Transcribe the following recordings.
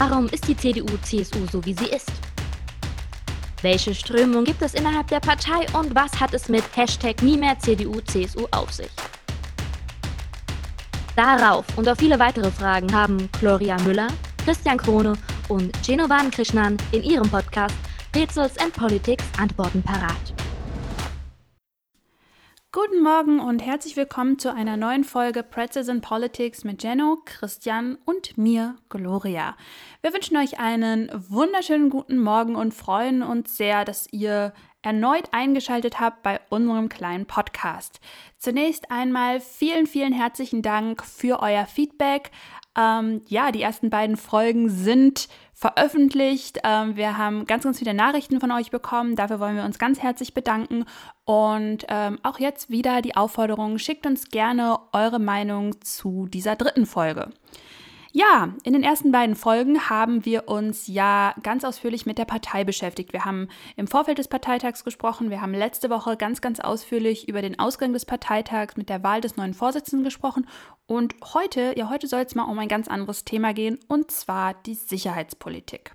Warum ist die CDU-CSU so, wie sie ist? Welche Strömung gibt es innerhalb der Partei und was hat es mit Hashtag nie mehr CDU-CSU auf sich? Darauf und auf viele weitere Fragen haben Gloria Müller, Christian Krone und Genovan Krishnan in ihrem Podcast Rätsels and Politics Antworten parat. Guten Morgen und herzlich willkommen zu einer neuen Folge Pretzels in Politics mit Jenno, Christian und mir, Gloria. Wir wünschen euch einen wunderschönen guten Morgen und freuen uns sehr, dass ihr erneut eingeschaltet habt bei unserem kleinen Podcast. Zunächst einmal vielen, vielen herzlichen Dank für euer Feedback. Ähm, ja, die ersten beiden Folgen sind veröffentlicht. Ähm, wir haben ganz, ganz viele Nachrichten von euch bekommen. Dafür wollen wir uns ganz herzlich bedanken. Und ähm, auch jetzt wieder die Aufforderung, schickt uns gerne eure Meinung zu dieser dritten Folge. Ja, in den ersten beiden Folgen haben wir uns ja ganz ausführlich mit der Partei beschäftigt. Wir haben im Vorfeld des Parteitags gesprochen. Wir haben letzte Woche ganz, ganz ausführlich über den Ausgang des Parteitags mit der Wahl des neuen Vorsitzenden gesprochen. Und heute, ja, heute soll es mal um ein ganz anderes Thema gehen, und zwar die Sicherheitspolitik.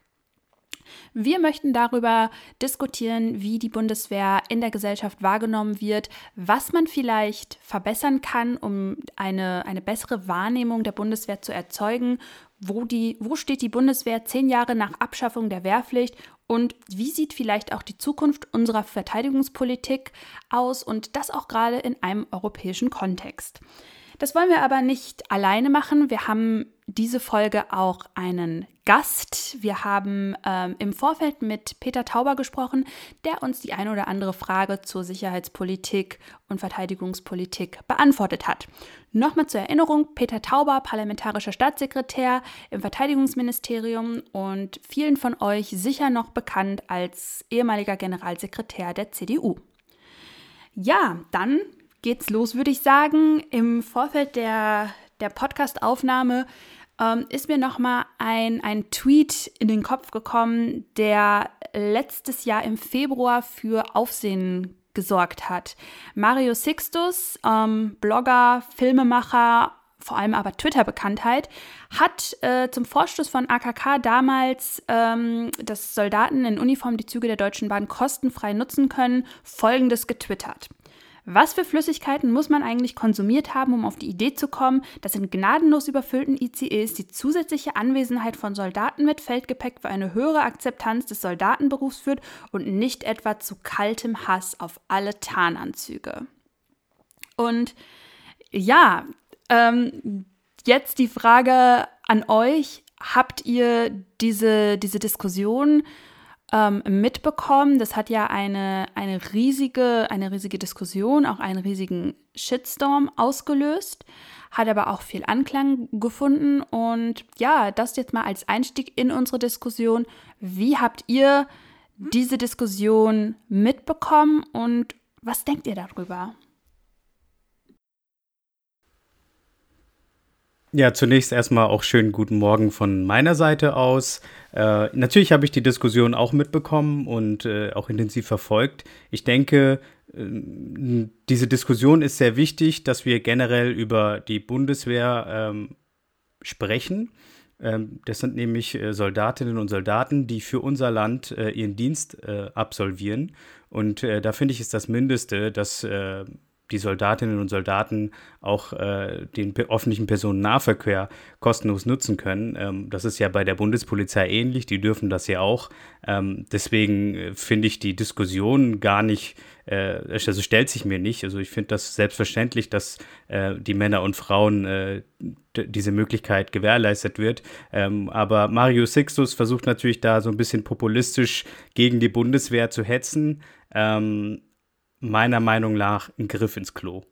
Wir möchten darüber diskutieren, wie die Bundeswehr in der Gesellschaft wahrgenommen wird, was man vielleicht verbessern kann, um eine, eine bessere Wahrnehmung der Bundeswehr zu erzeugen, wo, die, wo steht die Bundeswehr zehn Jahre nach Abschaffung der Wehrpflicht und wie sieht vielleicht auch die Zukunft unserer Verteidigungspolitik aus und das auch gerade in einem europäischen Kontext. Das wollen wir aber nicht alleine machen. Wir haben diese Folge auch einen Gast. Wir haben ähm, im Vorfeld mit Peter Tauber gesprochen, der uns die eine oder andere Frage zur Sicherheitspolitik und Verteidigungspolitik beantwortet hat. Nochmal zur Erinnerung, Peter Tauber, parlamentarischer Staatssekretär im Verteidigungsministerium und vielen von euch sicher noch bekannt als ehemaliger Generalsekretär der CDU. Ja, dann geht's los, würde ich sagen. Im Vorfeld der, der Podcast-Aufnahme ähm, ist mir nochmal ein, ein Tweet in den Kopf gekommen, der letztes Jahr im Februar für Aufsehen gesorgt hat. Mario Sixtus, ähm, Blogger, Filmemacher, vor allem aber Twitter-Bekanntheit, hat äh, zum Vorstoß von AKK damals, ähm, dass Soldaten in Uniform die Züge der Deutschen Bahn kostenfrei nutzen können, Folgendes getwittert. Was für Flüssigkeiten muss man eigentlich konsumiert haben, um auf die Idee zu kommen, dass in gnadenlos überfüllten ICEs die zusätzliche Anwesenheit von Soldaten mit Feldgepäck für eine höhere Akzeptanz des Soldatenberufs führt und nicht etwa zu kaltem Hass auf alle Tarnanzüge? Und ja, ähm, jetzt die Frage an euch. Habt ihr diese, diese Diskussion ähm, mitbekommen. Das hat ja eine, eine, riesige, eine riesige Diskussion, auch einen riesigen Shitstorm ausgelöst, hat aber auch viel Anklang gefunden. Und ja, das jetzt mal als Einstieg in unsere Diskussion. Wie habt ihr diese Diskussion mitbekommen und was denkt ihr darüber? Ja, zunächst erstmal auch schönen guten Morgen von meiner Seite aus. Äh, natürlich habe ich die Diskussion auch mitbekommen und äh, auch intensiv verfolgt. Ich denke, äh, diese Diskussion ist sehr wichtig, dass wir generell über die Bundeswehr ähm, sprechen. Ähm, das sind nämlich äh, Soldatinnen und Soldaten, die für unser Land äh, ihren Dienst äh, absolvieren. Und da finde ich, ist das Mindeste, dass die Soldatinnen und Soldaten auch äh, den öffentlichen Personennahverkehr kostenlos nutzen können. Ähm, das ist ja bei der Bundespolizei ähnlich, die dürfen das ja auch. Ähm, deswegen äh, finde ich die Diskussion gar nicht, äh, also stellt sich mir nicht. Also ich finde das selbstverständlich, dass äh, die Männer und Frauen äh, diese Möglichkeit gewährleistet wird. Ähm, aber Mario Sixtus versucht natürlich da so ein bisschen populistisch gegen die Bundeswehr zu hetzen. Ähm, meiner Meinung nach ein Griff ins Klo.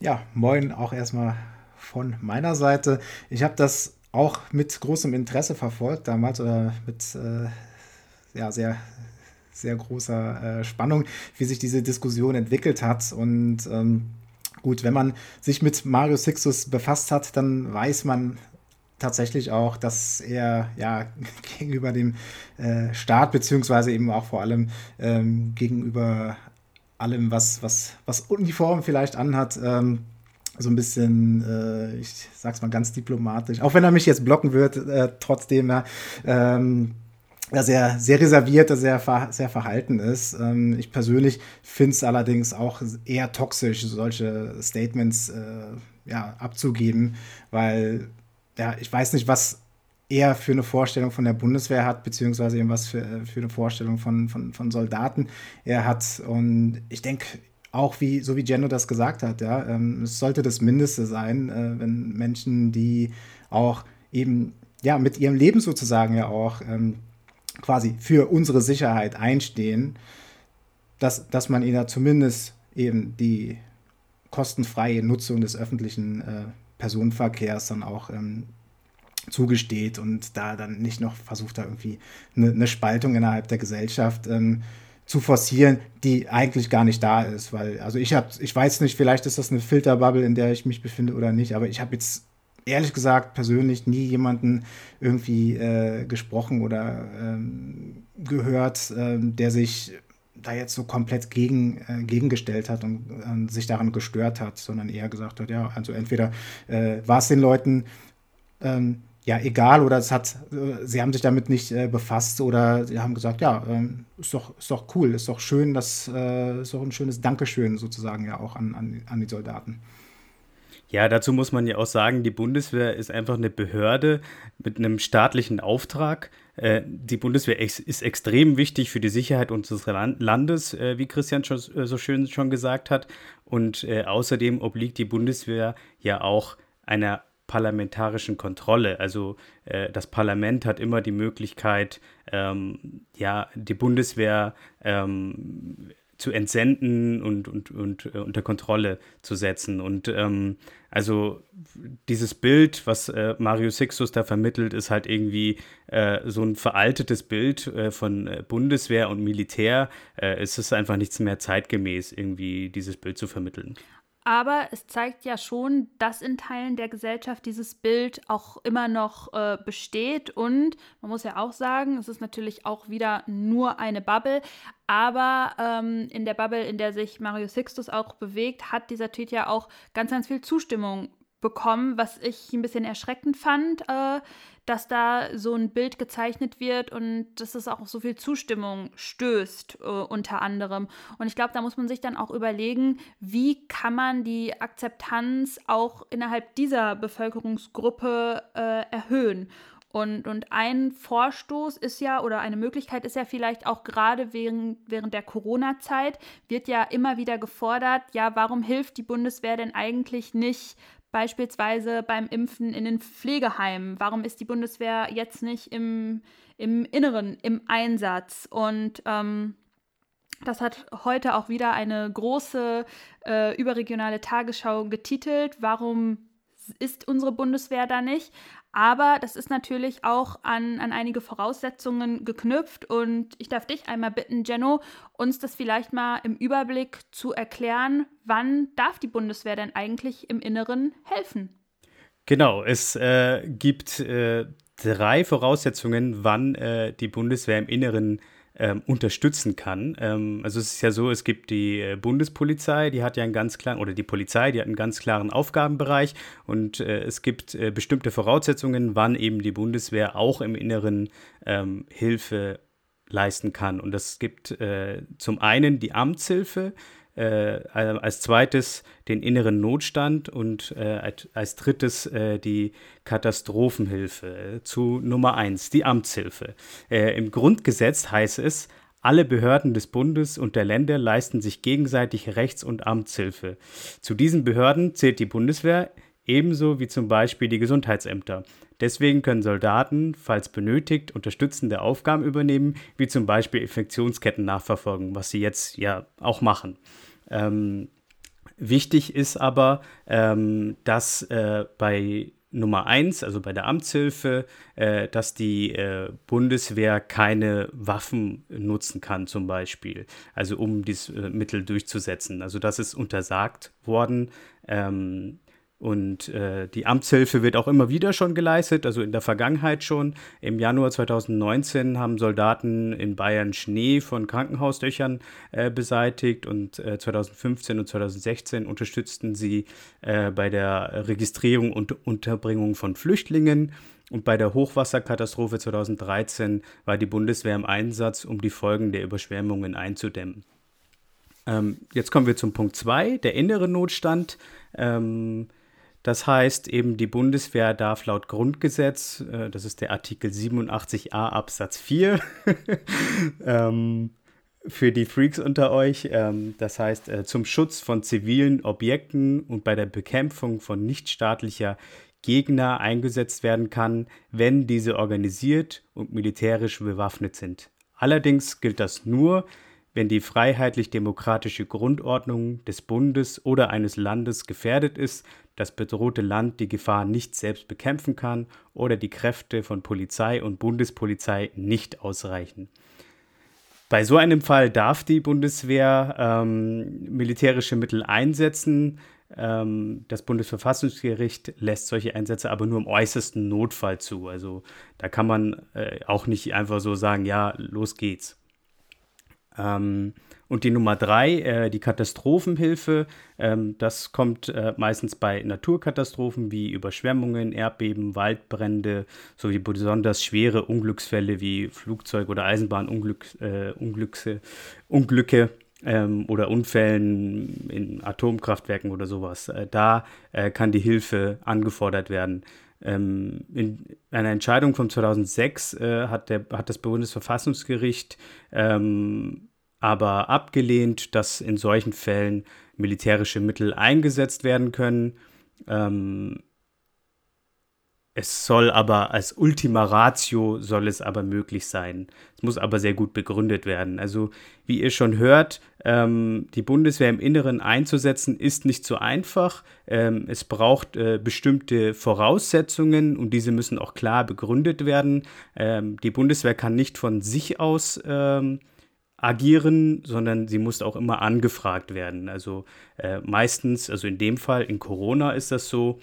Ja, moin auch erstmal von meiner Seite. Ich habe das auch mit großem Interesse verfolgt damals oder mit äh, ja, sehr, sehr großer äh, Spannung, wie sich diese Diskussion entwickelt hat. Und ähm, gut, wenn man sich mit Mario Sixtus befasst hat, dann weiß man tatsächlich auch, dass er ja gegenüber dem äh, Staat, beziehungsweise eben auch vor allem ähm, gegenüber allem, was, was, was Uniform vielleicht anhat, ähm, so ein bisschen, äh, ich sag's mal ganz diplomatisch, auch wenn er mich jetzt blocken wird, äh, trotzdem ja, ähm, ja, sehr, sehr reserviert, sehr, sehr verhalten ist. Ähm, ich persönlich finde es allerdings auch eher toxisch, solche Statements äh, ja, abzugeben, weil ja, ich weiß nicht, was er für eine Vorstellung von der Bundeswehr hat, beziehungsweise eben was für, für eine Vorstellung von, von, von Soldaten er hat. Und ich denke, auch wie, so wie Jenno das gesagt hat, ja, ähm, es sollte das Mindeste sein, äh, wenn Menschen, die auch eben ja mit ihrem Leben sozusagen ja auch ähm, quasi für unsere Sicherheit einstehen, dass, dass man ihnen zumindest eben die kostenfreie Nutzung des öffentlichen äh, Personenverkehrs dann auch ähm, zugesteht und da dann nicht noch versucht, da irgendwie eine, eine Spaltung innerhalb der Gesellschaft ähm, zu forcieren, die eigentlich gar nicht da ist. Weil, also ich habe, ich weiß nicht, vielleicht ist das eine Filterbubble, in der ich mich befinde oder nicht, aber ich habe jetzt ehrlich gesagt persönlich nie jemanden irgendwie äh, gesprochen oder ähm, gehört, ähm, der sich da jetzt so komplett gegen, äh, gegengestellt hat und äh, sich daran gestört hat, sondern eher gesagt hat, ja, also entweder äh, war es den Leuten ähm, ja egal oder es hat, äh, sie haben sich damit nicht äh, befasst oder sie haben gesagt, ja, ähm, ist, doch, ist doch cool, ist doch schön, das äh, ist doch ein schönes Dankeschön sozusagen ja auch an, an, an die Soldaten. Ja, dazu muss man ja auch sagen, die Bundeswehr ist einfach eine Behörde mit einem staatlichen Auftrag. Äh, die Bundeswehr ist extrem wichtig für die Sicherheit unseres Landes, äh, wie Christian schon, so schön schon gesagt hat. Und außerdem obliegt die Bundeswehr ja auch einer parlamentarischen Kontrolle. Also das Parlament hat immer die Möglichkeit, ähm, ja, die Bundeswehr ähm, zu entsenden und, und, und äh, unter Kontrolle zu setzen. Und ähm, also dieses Bild, was äh, Mario Sixtus da vermittelt, ist halt irgendwie äh, so ein veraltetes Bild äh, von äh, Bundeswehr und Militär. Äh, es ist einfach nichts mehr zeitgemäß, irgendwie dieses Bild zu vermitteln. Aber es zeigt ja schon, dass in Teilen der Gesellschaft dieses Bild auch immer noch äh, besteht. Und man muss ja auch sagen, es ist natürlich auch wieder nur eine Bubble. Aber ähm, in der Bubble, in der sich Mario Sixtus auch bewegt, hat dieser Tweet ja auch ganz, ganz viel Zustimmung bekommen, was ich ein bisschen erschreckend fand, äh, dass da so ein Bild gezeichnet wird und dass es auch so viel Zustimmung stößt, äh, unter anderem. Und ich glaube, da muss man sich dann auch überlegen, wie kann man die Akzeptanz auch innerhalb dieser Bevölkerungsgruppe äh, erhöhen. Und, und ein Vorstoß ist ja, oder eine Möglichkeit ist ja vielleicht auch gerade während, während der Corona-Zeit, wird ja immer wieder gefordert, ja, warum hilft die Bundeswehr denn eigentlich nicht beispielsweise beim Impfen in den Pflegeheimen? Warum ist die Bundeswehr jetzt nicht im, im Inneren im Einsatz? Und ähm, das hat heute auch wieder eine große äh, überregionale Tagesschau getitelt. Warum ist unsere Bundeswehr da nicht? Aber das ist natürlich auch an, an einige Voraussetzungen geknüpft. Und ich darf dich einmal bitten, Jenno, uns das vielleicht mal im Überblick zu erklären. Wann darf die Bundeswehr denn eigentlich im Inneren helfen? Genau, es äh, gibt äh, drei Voraussetzungen, wann äh, die Bundeswehr im Inneren ähm, unterstützen kann. Ähm, also es ist ja so, es gibt die äh, Bundespolizei, die hat ja einen ganz klaren, oder die Polizei, die hat einen ganz klaren Aufgabenbereich und äh, es gibt äh, bestimmte Voraussetzungen, wann eben die Bundeswehr auch im Inneren ähm, Hilfe leisten kann. Und es gibt äh, zum einen die Amtshilfe, äh, als zweites den inneren Notstand und äh, als drittes äh, die Katastrophenhilfe. Zu Nummer eins, die Amtshilfe. Äh, Im Grundgesetz heißt es, alle Behörden des Bundes und der Länder leisten sich gegenseitig Rechts- und Amtshilfe. Zu diesen Behörden zählt die Bundeswehr ebenso wie zum Beispiel die Gesundheitsämter. Deswegen können Soldaten, falls benötigt, unterstützende Aufgaben übernehmen, wie zum Beispiel Infektionsketten nachverfolgen, was sie jetzt ja auch machen. Ähm, wichtig ist aber, ähm, dass äh, bei Nummer eins, also bei der Amtshilfe, äh, dass die äh, Bundeswehr keine Waffen nutzen kann, zum Beispiel, also um dieses äh, Mittel durchzusetzen. Also das ist untersagt worden. Ähm, Und äh, die Amtshilfe wird auch immer wieder schon geleistet, also in der Vergangenheit schon. Im Januar 2019 haben Soldaten in Bayern Schnee von Krankenhausdöchern äh, beseitigt und äh, 2015 und 2016 unterstützten sie äh, bei der Registrierung und Unterbringung von Flüchtlingen. Und bei der Hochwasserkatastrophe 2013 war die Bundeswehr im Einsatz, um die Folgen der Überschwemmungen einzudämmen. Ähm, jetzt kommen wir zum Punkt 2, der innere Notstand. Ähm, das heißt eben, die Bundeswehr darf laut Grundgesetz, äh, das ist der Artikel 87a Absatz 4, ähm, für die Freaks unter euch, ähm, das heißt äh, zum Schutz von zivilen Objekten und bei der Bekämpfung von nichtstaatlicher Gegner eingesetzt werden kann, wenn diese organisiert und militärisch bewaffnet sind. Allerdings gilt das nur, wenn die freiheitlich-demokratische Grundordnung des Bundes oder eines Landes gefährdet ist, das bedrohte Land die Gefahr nicht selbst bekämpfen kann oder die Kräfte von Polizei und Bundespolizei nicht ausreichen. Bei so einem Fall darf die Bundeswehr ähm, militärische Mittel einsetzen. Ähm, das Bundesverfassungsgericht lässt solche Einsätze aber nur im äußersten Notfall zu. Also da kann man äh, auch nicht einfach so sagen, ja, los geht's. Ähm, und die Nummer drei, äh, die Katastrophenhilfe, ähm, das kommt äh, meistens bei Naturkatastrophen wie Überschwemmungen, Erdbeben, Waldbrände sowie besonders schwere Unglücksfälle wie Flugzeug- oder Eisenbahnunglücke äh, ähm, oder Unfällen in Atomkraftwerken oder sowas. Äh, da äh, kann die Hilfe angefordert werden. Ähm, in einer Entscheidung von 2006 äh, hat, der, hat das Bundesverfassungsgericht ähm, aber abgelehnt, dass in solchen Fällen militärische Mittel eingesetzt werden können. Ähm, es soll aber als Ultima Ratio soll es aber möglich sein. Es muss aber sehr gut begründet werden. Also wie ihr schon hört, ähm, die Bundeswehr im Inneren einzusetzen ist nicht so einfach. Ähm, es braucht äh, bestimmte Voraussetzungen und diese müssen auch klar begründet werden. Ähm, die Bundeswehr kann nicht von sich aus ähm, agieren, sondern sie muss auch immer angefragt werden. Also äh, meistens, also in dem Fall, in Corona ist das so,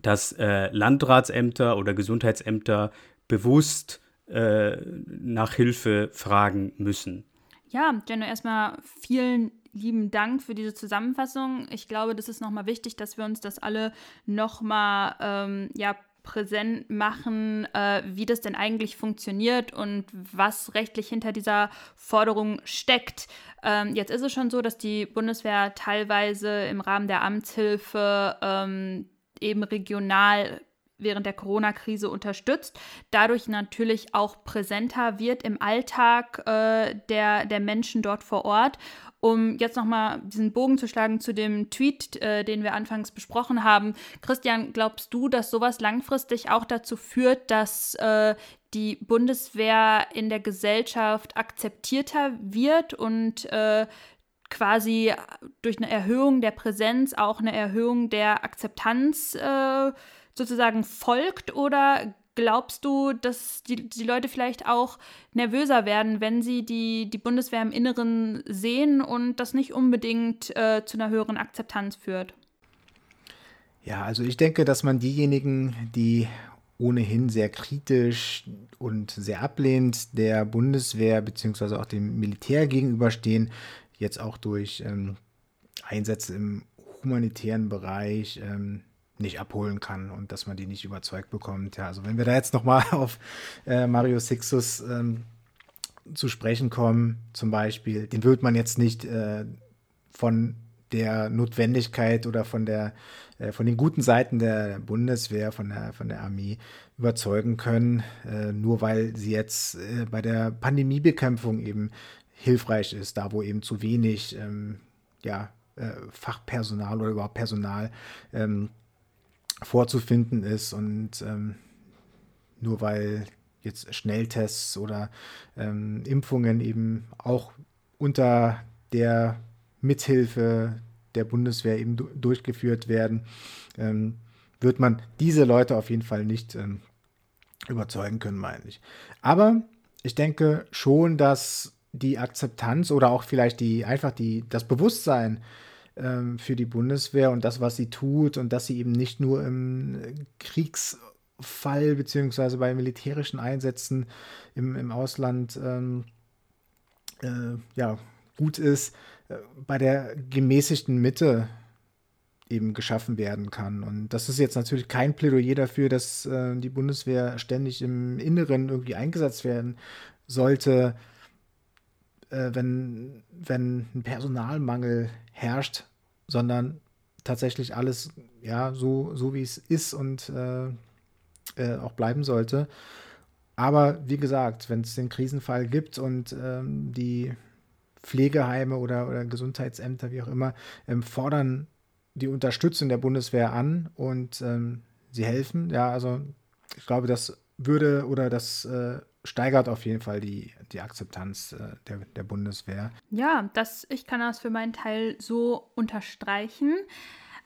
dass äh, Landratsämter oder Gesundheitsämter bewusst äh, nach Hilfe fragen müssen. Ja, Jenno, erstmal vielen lieben Dank für diese Zusammenfassung. Ich glaube, das ist nochmal wichtig, dass wir uns das alle nochmal ähm, ja, präsent machen, äh, wie das denn eigentlich funktioniert und was rechtlich hinter dieser Forderung steckt. Ähm, jetzt ist es schon so, dass die Bundeswehr teilweise im Rahmen der Amtshilfe ähm, eben regional während der Corona-Krise unterstützt, dadurch natürlich auch präsenter wird im Alltag äh, der, der Menschen dort vor Ort um jetzt nochmal diesen Bogen zu schlagen zu dem Tweet, äh, den wir anfangs besprochen haben. Christian, glaubst du, dass sowas langfristig auch dazu führt, dass äh, die Bundeswehr in der Gesellschaft akzeptierter wird und äh, quasi durch eine Erhöhung der Präsenz auch eine Erhöhung der Akzeptanz äh, sozusagen folgt? Oder glaubst du, dass die, die Leute vielleicht auch nervöser werden, wenn sie die, die Bundeswehr im Inneren sehen und das nicht unbedingt äh, zu einer höheren Akzeptanz führt? Ja, also ich denke, dass man diejenigen, die ohnehin sehr kritisch und sehr ablehnend der Bundeswehr bzw. auch dem Militär gegenüberstehen, jetzt auch durch ähm, Einsätze im humanitären Bereich, ähm, nicht abholen kann und dass man die nicht überzeugt bekommt. Ja, also wenn wir da jetzt nochmal auf äh, Mario Sixus ähm, zu sprechen kommen, zum Beispiel, den wird man jetzt nicht äh, von der Notwendigkeit oder von der äh, von den guten Seiten der Bundeswehr, von der von der Armee überzeugen können, äh, nur weil sie jetzt äh, bei der Pandemiebekämpfung eben hilfreich ist, da wo eben zu wenig ähm, ja, äh, Fachpersonal oder überhaupt Personal ähm, vorzufinden ist und ähm, nur weil jetzt Schnelltests oder ähm, Impfungen eben auch unter der Mithilfe der Bundeswehr eben du durchgeführt werden, ähm, wird man diese Leute auf jeden Fall nicht ähm, überzeugen können, meine ich. Aber ich denke schon, dass die Akzeptanz oder auch vielleicht die einfach die, das Bewusstsein ähm, für die Bundeswehr und das, was sie tut und dass sie eben nicht nur im Kriegsfall beziehungsweise bei militärischen Einsätzen im, im Ausland ähm, äh, ja, gut ist, äh, bei der gemäßigten Mitte eben geschaffen werden kann. Und das ist jetzt natürlich kein Plädoyer dafür, dass äh, die Bundeswehr ständig im Inneren irgendwie eingesetzt werden sollte, äh, wenn, wenn ein Personalmangel herrscht, sondern tatsächlich alles ja so, so wie es ist und äh, äh, auch bleiben sollte. Aber wie gesagt, wenn es den Krisenfall gibt und ähm, die Pflegeheime oder, oder Gesundheitsämter, wie auch immer, ähm, fordern die Unterstützung der Bundeswehr an und ähm, sie helfen. Ja, also ich glaube, das würde oder das äh, steigert auf jeden Fall die, die Akzeptanz äh, der, der Bundeswehr. Ja, das, ich kann das für meinen Teil so unterstreichen.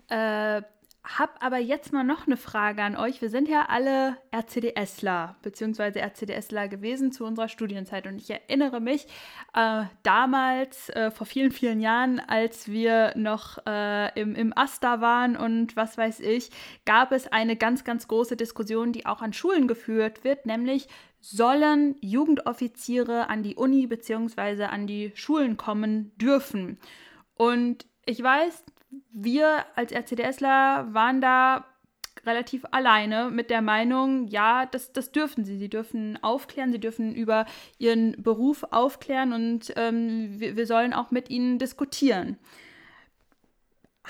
Äh, hab aber jetzt mal noch eine Frage an euch. Wir sind ja alle RCDSler bzw. RCDSler gewesen zu unserer Studienzeit und ich erinnere mich äh, damals, äh, vor vielen, vielen Jahren, als wir noch äh, im, im Asta waren und was weiß ich, gab es eine ganz, ganz große Diskussion, die auch an Schulen geführt wird, nämlich sollen Jugendoffiziere an die Uni bzw. an die Schulen kommen dürfen. Und ich weiß, wir als RCDSler waren da relativ alleine mit der Meinung, ja, das, das dürfen sie. Sie dürfen aufklären, sie dürfen über ihren Beruf aufklären und ähm, wir, wir, sollen auch mit ihnen diskutieren.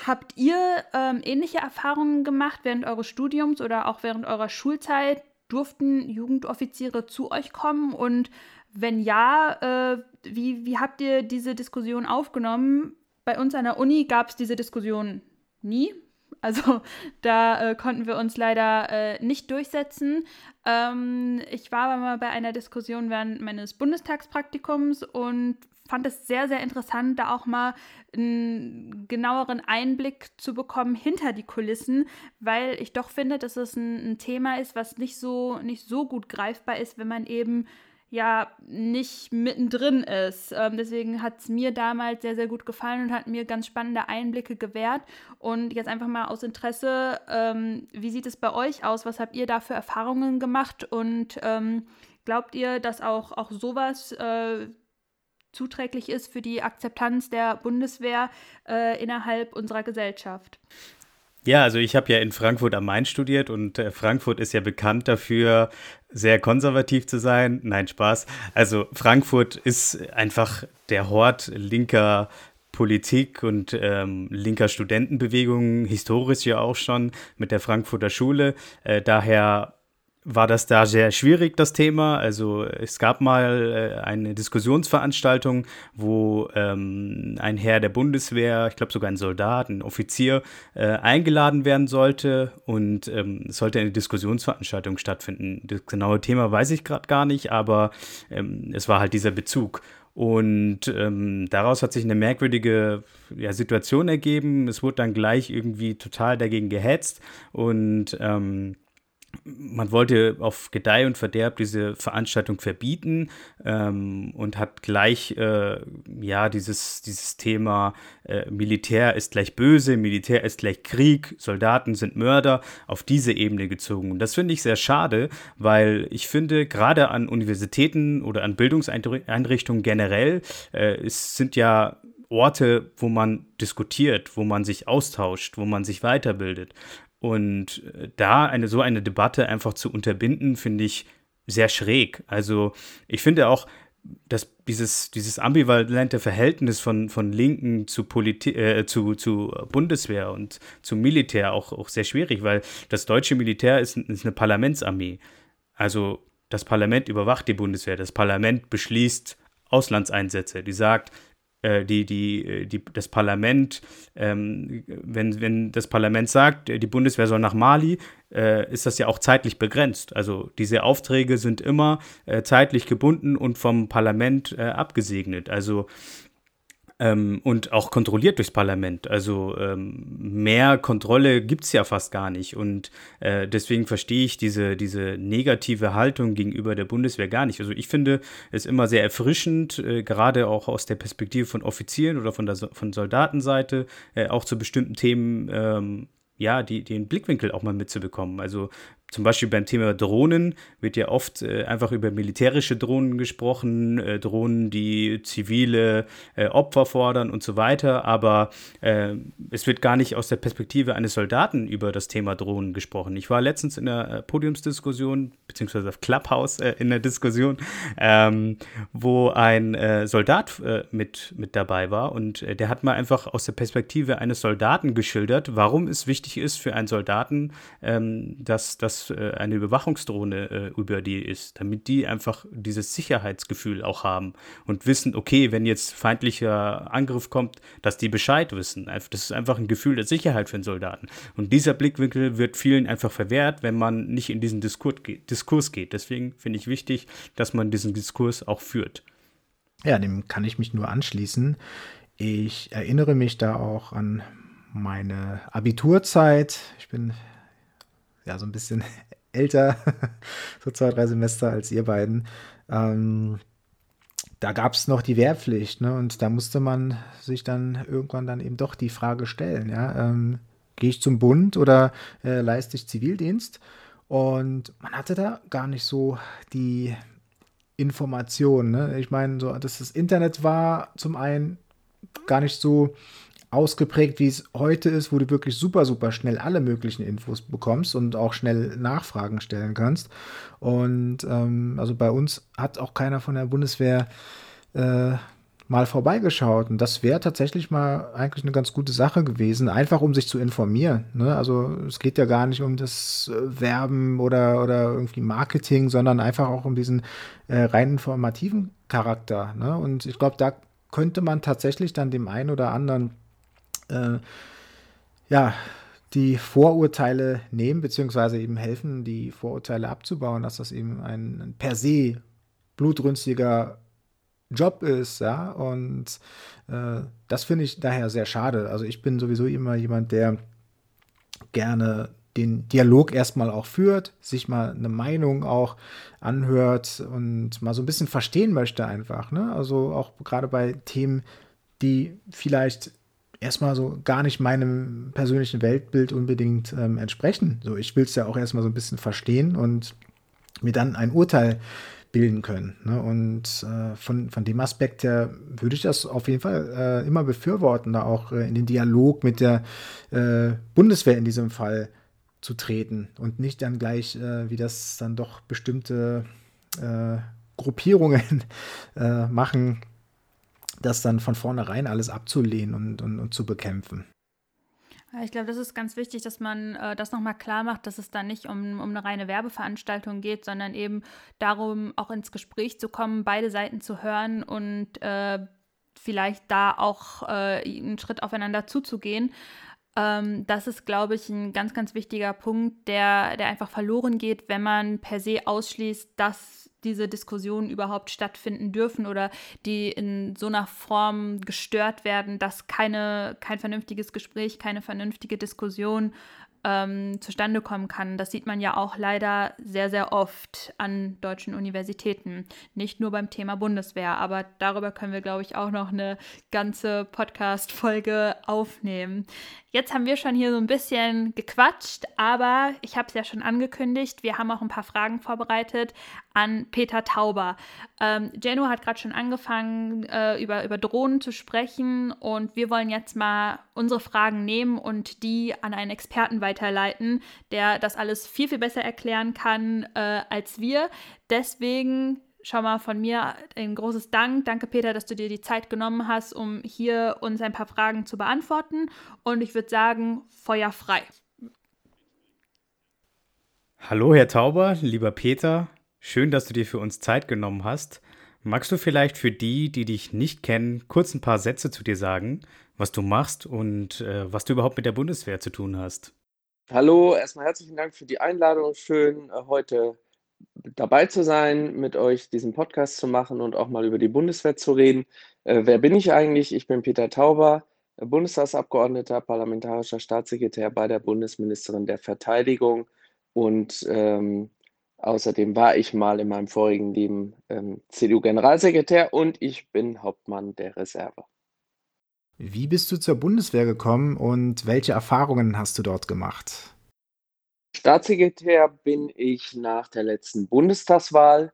Habt ihr ähm, ähnliche Erfahrungen gemacht während eures Studiums oder auch während eurer Schulzeit? Durften Jugendoffiziere zu euch kommen? Und wenn ja, äh, wie, wie habt ihr diese Diskussion aufgenommen? Bei uns an der Uni gab es diese Diskussion nie. Also da äh, konnten wir uns leider äh, nicht durchsetzen. Ähm, ich war aber mal bei einer Diskussion während meines Bundestagspraktikums und fand es sehr, sehr interessant, da auch mal einen genaueren Einblick zu bekommen hinter die Kulissen, weil ich doch finde, dass es ein, ein Thema ist, was nicht so, nicht so gut greifbar ist, wenn man eben ja nicht mittendrin ist. Ähm, deswegen hat es mir damals sehr, sehr gut gefallen und hat mir ganz spannende Einblicke gewährt. Und jetzt einfach mal aus Interesse, ähm, wie sieht es bei euch aus? Was habt ihr da für Erfahrungen gemacht? Und ähm, glaubt ihr, dass auch, auch sowas äh, zuträglich ist für die Akzeptanz der Bundeswehr äh, innerhalb unserer Gesellschaft? Ja, also ich habe ja in Frankfurt am Main studiert und äh, Frankfurt ist ja bekannt dafür, sehr konservativ zu sein. Nein, Spaß. Also Frankfurt ist einfach der Hort linker Politik und ähm, linker Studentenbewegungen, historisch ja auch schon mit der Frankfurter Schule. Äh, daher war das da sehr schwierig, das Thema. Also es gab mal äh, eine Diskussionsveranstaltung, wo ähm, ein Herr der Bundeswehr, ich glaube sogar ein Soldat, ein Offizier, äh, eingeladen werden sollte und ähm, es sollte eine Diskussionsveranstaltung stattfinden. Das genaue Thema weiß ich gerade gar nicht, aber ähm, es war halt dieser Bezug. Und ähm, daraus hat sich eine merkwürdige ja, Situation ergeben. Es wurde dann gleich irgendwie total dagegen gehetzt und ähm, man wollte auf Gedeih und Verderb diese Veranstaltung verbieten ähm, und hat gleich äh, ja dieses, dieses Thema äh, Militär ist gleich böse, Militär ist gleich Krieg, Soldaten sind Mörder auf diese Ebene gezogen. Und das finde ich sehr schade, weil ich finde, gerade an Universitäten oder an Bildungseinrichtungen generell, äh, es sind ja Orte, wo man diskutiert, wo man sich austauscht, wo man sich weiterbildet. Und äh, da eine so eine Debatte einfach zu unterbinden, finde ich sehr schräg. Also ich finde auch, dass dieses, dieses ambivalente Verhältnis von, von Linken zu, Politi äh, zu, zu Bundeswehr und zum Militär auch, auch sehr schwierig, weil das deutsche Militär ist, ist eine Parlamentsarmee. Also das Parlament überwacht die Bundeswehr, das Parlament beschließt Auslandseinsätze, die sagt, die, die, äh, die, das Parlament, ähm, wenn, wenn das Parlament sagt, die Bundeswehr soll nach Mali, äh, ist das ja auch zeitlich begrenzt. Also diese Aufträge sind immer äh, zeitlich gebunden und vom Parlament äh, abgesegnet. Also ähm, und auch kontrolliert durchs Parlament. Also ähm, mehr Kontrolle gibt es ja fast gar nicht. Und äh, deswegen verstehe ich diese, diese negative Haltung gegenüber der Bundeswehr gar nicht. Also ich finde es immer sehr erfrischend, äh, gerade auch aus der Perspektive von Offizieren oder von der von Soldatenseite, äh, auch zu bestimmten Themen ähm, ja, die, den Blickwinkel auch mal mitzubekommen. Also zum Beispiel beim Thema Drohnen wird ja oft äh, einfach über militärische Drohnen gesprochen, äh, Drohnen, die zivile äh, Opfer fordern und so weiter, aber äh, es wird gar nicht aus der Perspektive eines Soldaten über das Thema Drohnen gesprochen. Ich war letztens in einer äh, Podiumsdiskussion, beziehungsweise auf Clubhouse äh, in der Diskussion, ähm, wo ein Soldat mit, mit dabei war und der hat mal einfach aus der Perspektive eines Soldaten geschildert, warum es wichtig ist für einen Soldaten, ähm, dass das dass äh, eine Überwachungsdrohne äh, über die ist, damit die einfach dieses Sicherheitsgefühl auch haben und wissen, okay, wenn jetzt feindlicher Angriff kommt, dass die Bescheid wissen. Das ist einfach ein Gefühl der Sicherheit für den Soldaten. Und dieser Blickwinkel wird vielen einfach verwehrt, wenn man nicht in diesen Diskurs, Diskurs geht. Deswegen finde ich wichtig, dass man diesen Diskurs auch führt. Ja, dem kann ich mich nur anschließen. Ich erinnere mich da auch an meine Abiturzeit. Ich bin ja so ein bisschen älter, so zwei, drei Semester als ihr beiden. Ähm, da gab es noch die Wehrpflicht, ne? Und da musste man sich dann irgendwann dann eben doch die Frage stellen, ja, ähm, gehe ich zum Bund oder äh, leiste ich Zivildienst? Und man hatte da gar nicht so die Informationen. Ne? Ich meine, so, dass das Internet war zum einen gar nicht so ausgeprägt, wie es heute ist, wo du wirklich super, super schnell alle möglichen Infos bekommst und auch schnell Nachfragen stellen kannst. Und ähm, also bei uns hat auch keiner von der Bundeswehr äh, mal vorbeigeschaut. Und das wäre tatsächlich mal eigentlich eine ganz gute Sache gewesen, einfach um sich zu informieren. Ne? Also es geht ja gar nicht um das äh, Werben oder, oder irgendwie Marketing, sondern einfach auch um diesen äh, rein informativen Charakter. Ne? Und ich glaube, da könnte man tatsächlich dann dem einen oder anderen äh, ja, die Vorurteile nehmen, beziehungsweise eben helfen, die Vorurteile abzubauen, dass das eben ein per se blutrünstiger Job ist, ja, und äh, das finde ich daher sehr schade. Also ich bin sowieso immer jemand, der gerne den Dialog erstmal auch führt, sich mal eine Meinung auch anhört und mal so ein bisschen verstehen möchte einfach. Ne? Also auch gerade bei Themen, die vielleicht erstmal so gar nicht meinem persönlichen Weltbild unbedingt ähm, entsprechen. So, ich will es ja auch erstmal so ein bisschen verstehen und mir dann ein Urteil bilden können. Ne? Und äh, von, von dem Aspekt her würde ich das auf jeden Fall äh, immer befürworten, da auch äh, in den Dialog mit der äh, Bundeswehr in diesem Fall zu treten und nicht dann gleich, äh, wie das dann doch bestimmte äh, Gruppierungen machen, das dann von vornherein alles abzulehnen und, und, und zu bekämpfen. Ich glaube, das ist ganz wichtig, dass man äh, das nochmal klar macht, dass es da nicht um, um eine reine Werbeveranstaltung geht, sondern eben darum, auch ins Gespräch zu kommen, beide Seiten zu hören und äh, vielleicht da auch äh, einen Schritt aufeinander zuzugehen. Ähm, das ist, glaube ich, ein ganz, ganz wichtiger Punkt, der, der einfach verloren geht, wenn man per se ausschließt, dass diese Diskussionen überhaupt stattfinden dürfen oder die in so einer Form gestört werden, dass keine, kein vernünftiges Gespräch, keine vernünftige Diskussion ähm, zustande kommen kann. Das sieht man ja auch leider sehr, sehr oft an deutschen Universitäten. Nicht nur beim Thema Bundeswehr, aber darüber können wir, glaube ich, auch noch eine ganze Podcast-Folge aufnehmen. Jetzt haben wir schon hier so ein bisschen gequatscht, aber ich habe es ja schon angekündigt. Wir haben auch ein paar Fragen vorbereitet an Peter Tauber. Ähm, Jeno hat gerade schon angefangen, äh, über, über Drohnen zu sprechen und wir wollen jetzt mal unsere Fragen nehmen und die an einen Experten weiterleiten, der das alles viel, viel besser erklären kann äh, als wir. Deswegen schon mal von mir ein großes Dank. Danke, Peter, dass du dir die Zeit genommen hast, um hier uns ein paar Fragen zu beantworten. Und ich würde sagen, Feuer frei. Hallo, Herr Tauber, lieber Peter. Schön, dass du dir für uns Zeit genommen hast. Magst du vielleicht für die, die dich nicht kennen, kurz ein paar Sätze zu dir sagen, was du machst und äh, was du überhaupt mit der Bundeswehr zu tun hast? Hallo, erstmal herzlichen Dank für die Einladung. Schön, äh, heute dabei zu sein, mit euch diesen Podcast zu machen und auch mal über die Bundeswehr zu reden. Äh, wer bin ich eigentlich? Ich bin Peter Tauber, Bundestagsabgeordneter, parlamentarischer Staatssekretär bei der Bundesministerin der Verteidigung und ähm, außerdem war ich mal in meinem vorigen Leben ähm, CDU-Generalsekretär und ich bin Hauptmann der Reserve. Wie bist du zur Bundeswehr gekommen und welche Erfahrungen hast du dort gemacht? Staatssekretär bin ich nach der letzten Bundestagswahl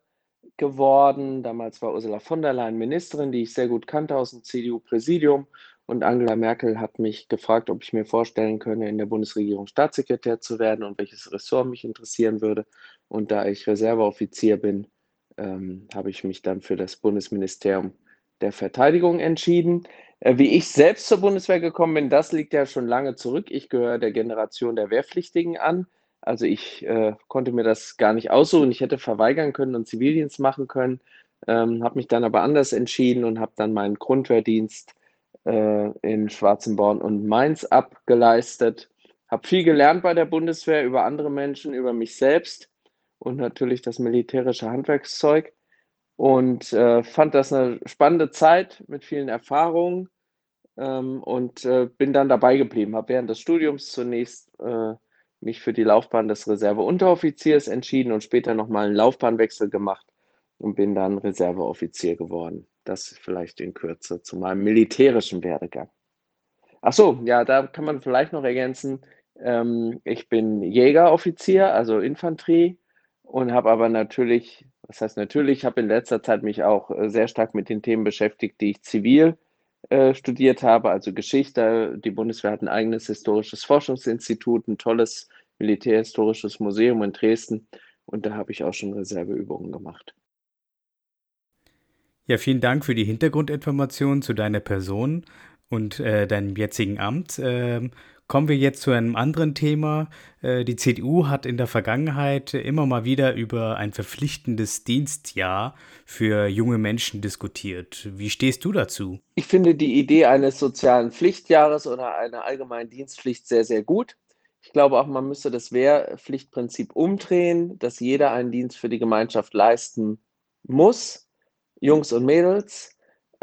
geworden. Damals war Ursula von der Leyen Ministerin, die ich sehr gut kannte aus dem CDU-Präsidium. Und Angela Merkel hat mich gefragt, ob ich mir vorstellen könne, in der Bundesregierung Staatssekretär zu werden und welches Ressort mich interessieren würde. Und da ich Reserveoffizier bin, ähm, habe ich mich dann für das Bundesministerium der Verteidigung entschieden. Äh, wie ich selbst zur Bundeswehr gekommen bin, das liegt ja schon lange zurück. Ich gehöre der Generation der Wehrpflichtigen an. Also ich äh, konnte mir das gar nicht aussuchen. Ich hätte verweigern können und Zivildienst machen können, ähm, habe mich dann aber anders entschieden und habe dann meinen Grundwehrdienst äh, in Schwarzenborn und Mainz abgeleistet. Habe viel gelernt bei der Bundeswehr über andere Menschen, über mich selbst und natürlich das militärische Handwerkszeug und äh, fand das eine spannende Zeit mit vielen Erfahrungen ähm, und äh, bin dann dabei geblieben. Habe während des Studiums zunächst äh, mich für die Laufbahn des Reserveunteroffiziers entschieden und später nochmal einen Laufbahnwechsel gemacht und bin dann Reserveoffizier geworden. Das vielleicht in Kürze zu meinem militärischen Werdegang. Ach so, ja, da kann man vielleicht noch ergänzen. Ähm, ich bin Jägeroffizier, also Infanterie, und habe aber natürlich, was heißt natürlich, habe in letzter Zeit mich auch äh, sehr stark mit den Themen beschäftigt, die ich zivil äh, studiert habe, also Geschichte. Die Bundeswehr hat ein eigenes historisches Forschungsinstitut, ein tolles militärhistorisches Museum in Dresden und da habe ich auch schon Reserveübungen gemacht. Ja, vielen Dank für die Hintergrundinformationen zu deiner Person und äh, deinem jetzigen Amt. Ähm, Kommen wir jetzt zu einem anderen Thema. Äh, die CDU hat in der Vergangenheit immer mal wieder über ein verpflichtendes Dienstjahr für junge Menschen diskutiert. Wie stehst du dazu? Ich finde die Idee eines sozialen Pflichtjahres oder einer allgemeinen Dienstpflicht sehr, sehr gut. Ich glaube auch, man müsste das Wehrpflichtprinzip umdrehen, dass jeder einen Dienst für die Gemeinschaft leisten muss, Jungs und Mädels.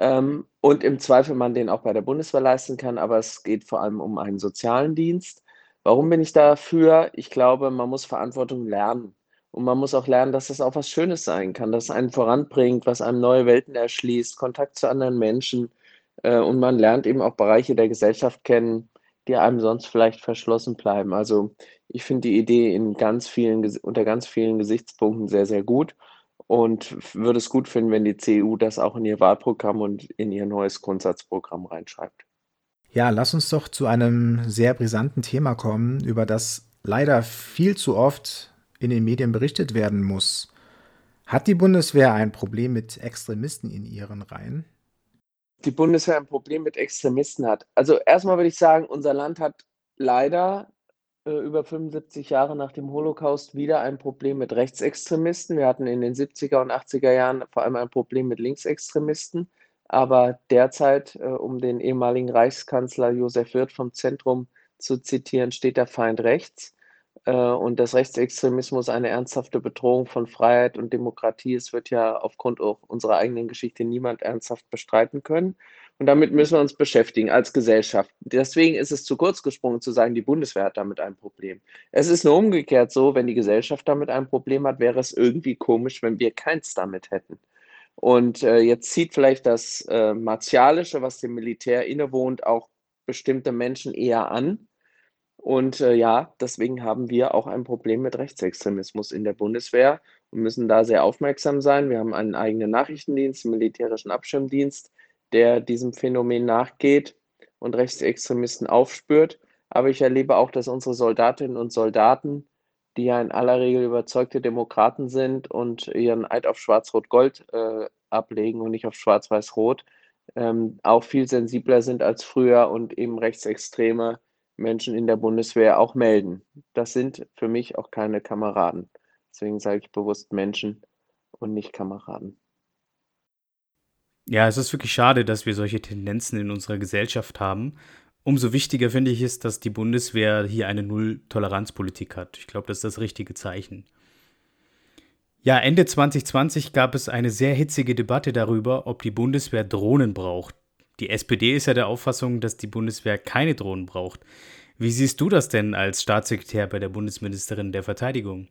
Ähm, und im Zweifel man den auch bei der Bundeswehr leisten kann, aber es geht vor allem um einen sozialen Dienst. Warum bin ich dafür? Ich glaube, man muss Verantwortung lernen. Und man muss auch lernen, dass das auch was Schönes sein kann, das einen voranbringt, was einem neue Welten erschließt, Kontakt zu anderen Menschen. Äh, und man lernt eben auch Bereiche der Gesellschaft kennen, die einem sonst vielleicht verschlossen bleiben. Also ich finde die Idee in ganz vielen, unter ganz vielen Gesichtspunkten sehr, sehr gut und würde es gut finden, wenn die CDU das auch in ihr Wahlprogramm und in ihr neues Grundsatzprogramm reinschreibt. Ja, lass uns doch zu einem sehr brisanten Thema kommen, über das leider viel zu oft in den Medien berichtet werden muss. Hat die Bundeswehr ein Problem mit Extremisten in ihren Reihen? Die Bundeswehr ein Problem mit Extremisten hat. Also erstmal würde ich sagen, unser Land hat leider äh, über 75 Jahre nach dem Holocaust wieder ein Problem mit Rechtsextremisten. Wir hatten in den 70er und 80er Jahren vor allem ein Problem mit Linksextremisten. Aber derzeit, äh, um den ehemaligen Reichskanzler Josef Wirth vom Zentrum zu zitieren, steht der Feind rechts. Äh, und dass Rechtsextremismus eine ernsthafte Bedrohung von Freiheit und Demokratie ist, wird ja aufgrund unserer eigenen Geschichte niemand ernsthaft bestreiten können. Und damit müssen wir uns beschäftigen als Gesellschaft. Deswegen ist es zu kurz gesprungen zu sagen, die Bundeswehr hat damit ein Problem. Es ist nur umgekehrt so, wenn die Gesellschaft damit ein Problem hat, wäre es irgendwie komisch, wenn wir keins damit hätten. Und äh, jetzt zieht vielleicht das äh, Martialische, was dem Militär innewohnt, auch bestimmte Menschen eher an. Und äh, ja, deswegen haben wir auch ein Problem mit Rechtsextremismus in der Bundeswehr und müssen da sehr aufmerksam sein. Wir haben einen eigenen Nachrichtendienst, einen militärischen Abschirmdienst der diesem Phänomen nachgeht und Rechtsextremisten aufspürt. Aber ich erlebe auch, dass unsere Soldatinnen und Soldaten, die ja in aller Regel überzeugte Demokraten sind und ihren Eid auf Schwarz-Rot-Gold äh, ablegen und nicht auf Schwarz-Weiß-Rot, ähm, auch viel sensibler sind als früher und eben rechtsextreme Menschen in der Bundeswehr auch melden. Das sind für mich auch keine Kameraden. Deswegen sage ich bewusst Menschen und nicht Kameraden. Ja, es ist wirklich schade, dass wir solche Tendenzen in unserer Gesellschaft haben. Umso wichtiger finde ich es, dass die Bundeswehr hier eine Null-Toleranz-Politik hat. Ich glaube, das ist das richtige Zeichen. Ja, Ende 2020 gab es eine sehr hitzige Debatte darüber, ob die Bundeswehr Drohnen braucht. Die SPD ist ja der Auffassung, dass die Bundeswehr keine Drohnen braucht. Wie siehst du das denn als Staatssekretär bei der Bundesministerin der Verteidigung?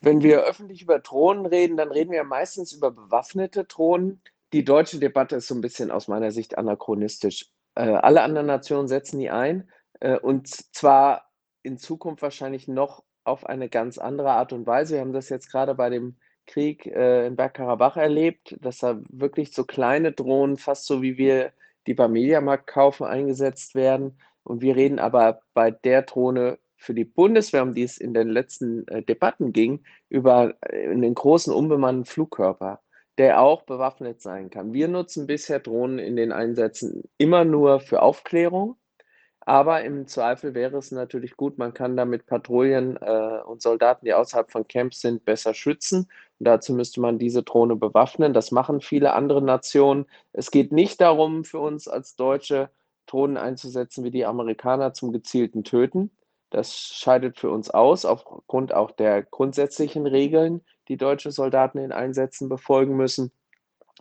Wenn wir öffentlich über Drohnen reden, dann reden wir meistens über bewaffnete Drohnen. Die deutsche Debatte ist so ein bisschen aus meiner Sicht anachronistisch. Äh, alle anderen Nationen setzen die ein äh, und zwar in Zukunft wahrscheinlich noch auf eine ganz andere Art und Weise. Wir haben das jetzt gerade bei dem Krieg äh, in Bergkarabach erlebt, dass da wirklich so kleine Drohnen, fast so wie wir die beim Mediamarkt kaufen, eingesetzt werden. Und wir reden aber bei der Drohne für die Bundeswehr, um die es in den letzten äh, Debatten ging, über äh, einen großen unbemannten Flugkörper, der auch bewaffnet sein kann. Wir nutzen bisher Drohnen in den Einsätzen immer nur für Aufklärung aber im Zweifel wäre es natürlich gut, man kann damit Patrouillen äh, und Soldaten, die außerhalb von Camps sind, besser schützen. Und dazu müsste man diese Drohne bewaffnen. Das machen viele andere Nationen. Es geht nicht darum, für uns als Deutsche Drohnen einzusetzen wie die Amerikaner zum gezielten Töten. Das scheidet für uns aus, aufgrund auch der grundsätzlichen Regeln, die deutsche Soldaten in Einsätzen befolgen müssen.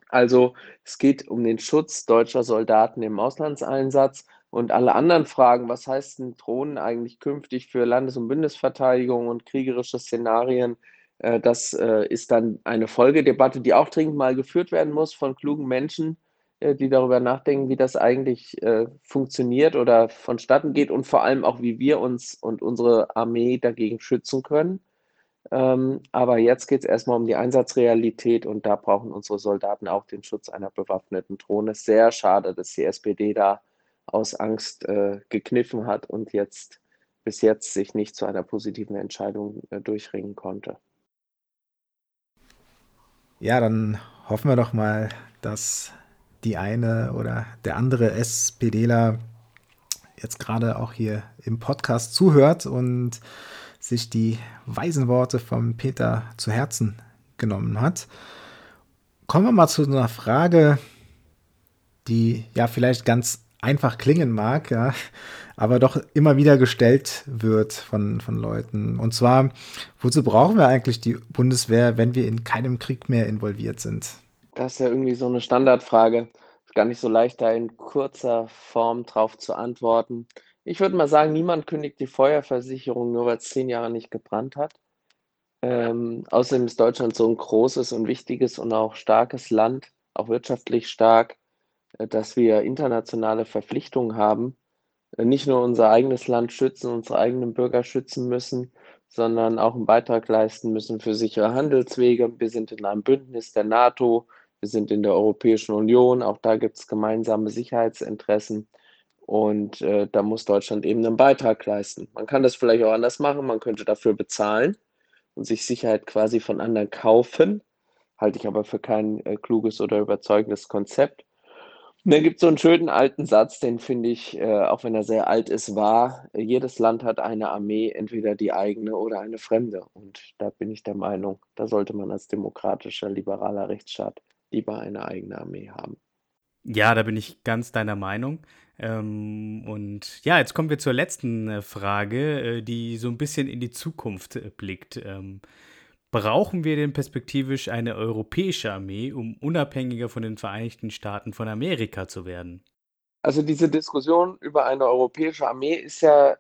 Also es geht um den Schutz deutscher Soldaten im Auslandseinsatz und alle anderen Fragen, was heißt denn Drohnen eigentlich künftig für Landes- und Bundesverteidigung und kriegerische Szenarien, äh, das äh, ist dann eine Folgedebatte, die auch dringend mal geführt werden muss von klugen Menschen, äh, die darüber nachdenken, wie das eigentlich funktioniert oder vonstatten geht und vor allem auch, wie wir uns und unsere Armee dagegen schützen können. Ähm, aber jetzt geht es erstmal um die Einsatzrealität und da brauchen unsere Soldaten auch den Schutz einer bewaffneten Drohne. Sehr schade, dass die SPD da aus Angst äh, gekniffen hat und jetzt bis jetzt sich nicht zu einer positiven Entscheidung äh, durchringen konnte. Ja, dann hoffen wir doch mal, dass die eine oder der andere SPDler jetzt gerade auch hier im Podcast zuhört und sich die weisen Worte von Peter zu Herzen genommen hat. Kommen wir mal zu einer Frage, die ja vielleicht ganz einfach klingen mag, ja, aber doch immer wieder gestellt wird von, von Leuten. Und zwar, wozu brauchen wir eigentlich die Bundeswehr, wenn wir in keinem Krieg mehr involviert sind? Das ist ja irgendwie so eine Standardfrage. Gar nicht so leicht, da in kurzer Form drauf zu antworten. Ich würde mal sagen, niemand kündigt die Feuerversicherung nur, weil es zehn Jahre nicht gebrannt hat. Ähm, außerdem ist Deutschland so ein großes und wichtiges und auch starkes Land, auch wirtschaftlich stark. Äh, dass wir internationale Verpflichtungen haben, äh, nicht nur unser eigenes Land schützen, unsere eigenen Bürger schützen müssen, sondern auch einen Beitrag leisten müssen für sichere Handelswege. Wir sind in einem Bündnis der NATO, wir sind in der Europäischen Union, auch da gibt es gemeinsame Sicherheitsinteressen. Und äh, da muss Deutschland eben einen Beitrag leisten. Man kann das vielleicht auch anders machen, man könnte dafür bezahlen und sich Sicherheit quasi von anderen kaufen. Halte ich aber für kein äh, kluges oder überzeugendes Konzept. Da gibt es so einen schönen alten Satz, den finde ich, äh, auch wenn er sehr alt ist, wahr. Jedes Land hat eine Armee, entweder die eigene oder eine fremde. Und da bin ich der Meinung, da sollte man als demokratischer, liberaler Rechtsstaat lieber eine eigene Armee haben. Ja, da bin ich ganz deiner Meinung. Ähm, und ja, jetzt kommen wir zur letzten äh, Frage, äh, die so ein bisschen in die Zukunft äh, blickt. Ähm, Brauchen wir denn perspektivisch eine europäische Armee, um unabhängiger von den Vereinigten Staaten von Amerika zu werden? Also diese Diskussion über eine europäische Armee ist ja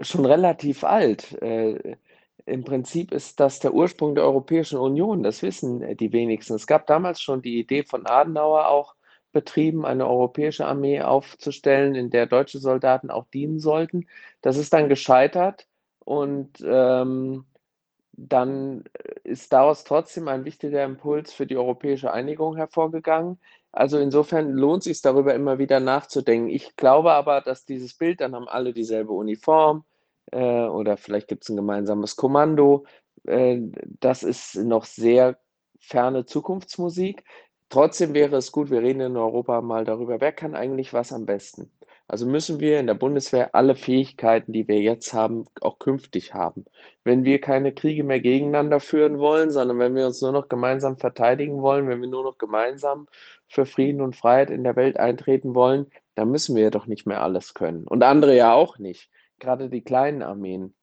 schon relativ alt. Äh, Im Prinzip ist das der Ursprung der Europäischen Union, das wissen die wenigsten. Es gab damals schon die Idee von Adenauer auch betrieben, eine europäische Armee aufzustellen, in der deutsche Soldaten auch dienen sollten. Das ist dann gescheitert und ähm, dann ist daraus trotzdem ein wichtiger Impuls für die europäische Einigung hervorgegangen. Also insofern lohnt es sich darüber immer wieder nachzudenken. Ich glaube aber, dass dieses Bild, dann haben alle dieselbe Uniform äh, oder vielleicht gibt es ein gemeinsames Kommando, äh, das ist noch sehr ferne Zukunftsmusik. Trotzdem wäre es gut, wir reden in Europa mal darüber, wer kann eigentlich was am besten. Also müssen wir in der Bundeswehr alle Fähigkeiten, die wir jetzt haben, auch künftig haben. Wenn wir keine Kriege mehr gegeneinander führen wollen, sondern wenn wir uns nur noch gemeinsam verteidigen wollen, wenn wir nur noch gemeinsam für Frieden und Freiheit in der Welt eintreten wollen, dann müssen wir doch nicht mehr alles können. Und andere ja auch nicht. Gerade die kleinen Armeen